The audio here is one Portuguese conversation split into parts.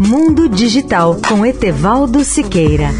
Mundo Digital com Etevaldo Siqueira.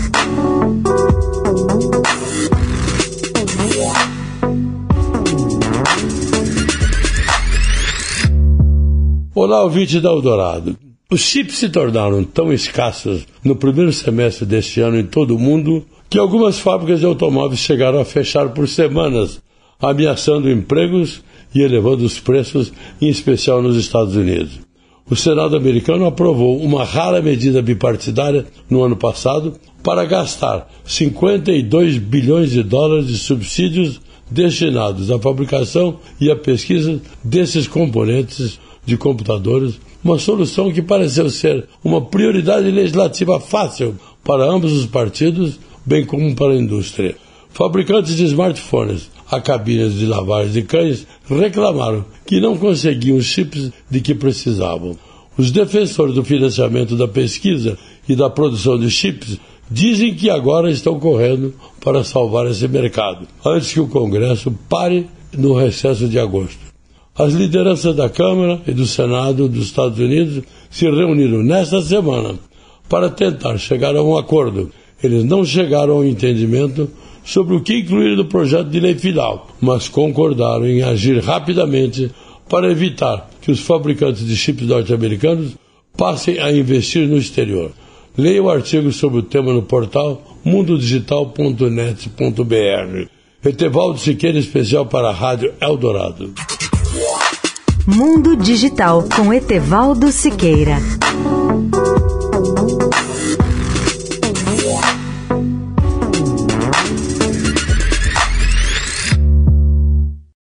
Olá, ouvinte da Eldorado. Os chips se tornaram tão escassos no primeiro semestre deste ano em todo o mundo que algumas fábricas de automóveis chegaram a fechar por semanas, ameaçando empregos e elevando os preços, em especial nos Estados Unidos. O Senado americano aprovou uma rara medida bipartidária no ano passado para gastar 52 bilhões de dólares de subsídios destinados à fabricação e à pesquisa desses componentes de computadores, uma solução que pareceu ser uma prioridade legislativa fácil para ambos os partidos, bem como para a indústria. Fabricantes de smartphones a cabines de lavagem de cães reclamaram que não conseguiam os chips de que precisavam. Os defensores do financiamento da pesquisa e da produção de chips dizem que agora estão correndo para salvar esse mercado, antes que o Congresso pare no recesso de agosto. As lideranças da Câmara e do Senado dos Estados Unidos se reuniram nesta semana para tentar chegar a um acordo. Eles não chegaram ao entendimento sobre o que incluir no projeto de lei final, mas concordaram em agir rapidamente para evitar que os fabricantes de chips norte-americanos passem a investir no exterior. Leia o artigo sobre o tema no portal mundodigital.net.br. Etevaldo Siqueira, especial para a Rádio Eldorado. Mundo Digital com Etevaldo Siqueira.